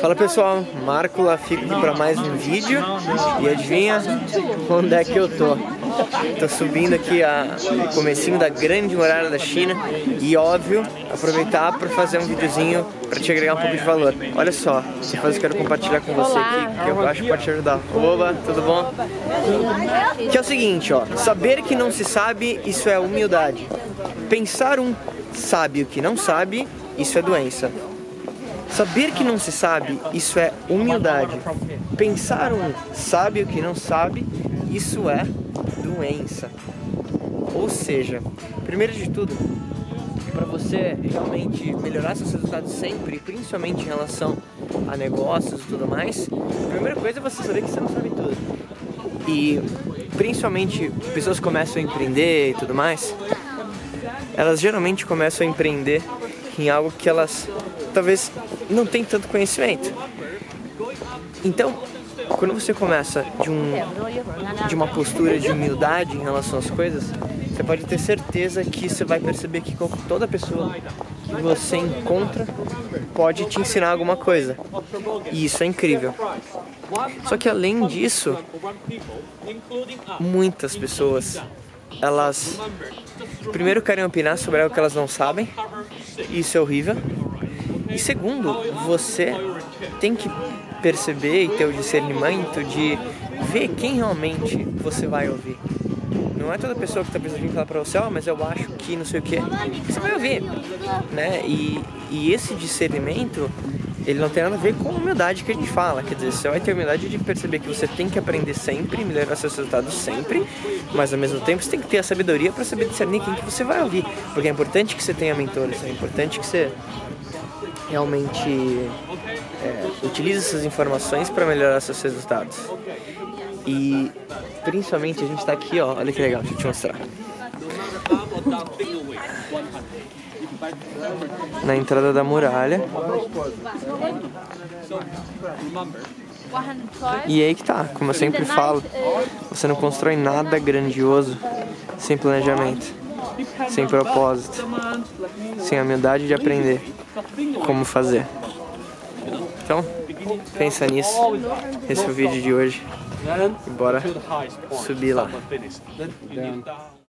Fala pessoal, Marco Lafico para mais um vídeo e adivinha onde é que eu tô? Tô subindo aqui a comecinho da grande muralha da China e óbvio aproveitar para fazer um videozinho para te agregar um pouco de valor. Olha só, se faz eu quero compartilhar com você aqui que eu acho que pode te ajudar. Oba, tudo bom? Que é o seguinte, ó, saber que não se sabe, isso é humildade. Pensar um sabe o que não sabe, isso é doença. Saber que não se sabe, isso é humildade. Pensar um sabe o que não sabe, isso é doença. Ou seja, primeiro de tudo, para você realmente melhorar seus resultados sempre, principalmente em relação a negócios e tudo mais, a primeira coisa é você saber que você não sabe tudo. E principalmente pessoas começam a empreender e tudo mais, elas geralmente começam a empreender em algo que elas talvez não tem tanto conhecimento. Então, quando você começa de, um, de uma postura de humildade em relação às coisas, você pode ter certeza que você vai perceber que toda pessoa que você encontra pode te ensinar alguma coisa. E isso é incrível. Só que além disso, muitas pessoas elas primeiro querem opinar sobre algo que elas não sabem. Isso é horrível. E segundo, você tem que perceber e ter o discernimento de ver quem realmente você vai ouvir. Não é toda pessoa que está precisando falar para você, oh, mas eu acho que não sei o que, você vai ouvir, né? E, e esse discernimento, ele não tem nada a ver com a humildade que a gente fala. Quer dizer, você vai ter a humildade de perceber que você tem que aprender sempre, melhorar seus resultados sempre, mas ao mesmo tempo você tem que ter a sabedoria para saber discernir quem que você vai ouvir. Porque é importante que você tenha mentores, é importante que você realmente é, utilize essas informações para melhorar seus resultados. E principalmente a gente está aqui, ó, olha que legal, deixa eu te mostrar. Na entrada da muralha. E aí que tá, como eu sempre falo, você não constrói nada grandioso sem planejamento sem propósito, sem a humildade de aprender como fazer. Então, pensa nisso. Esse é o vídeo de hoje. E bora subir lá.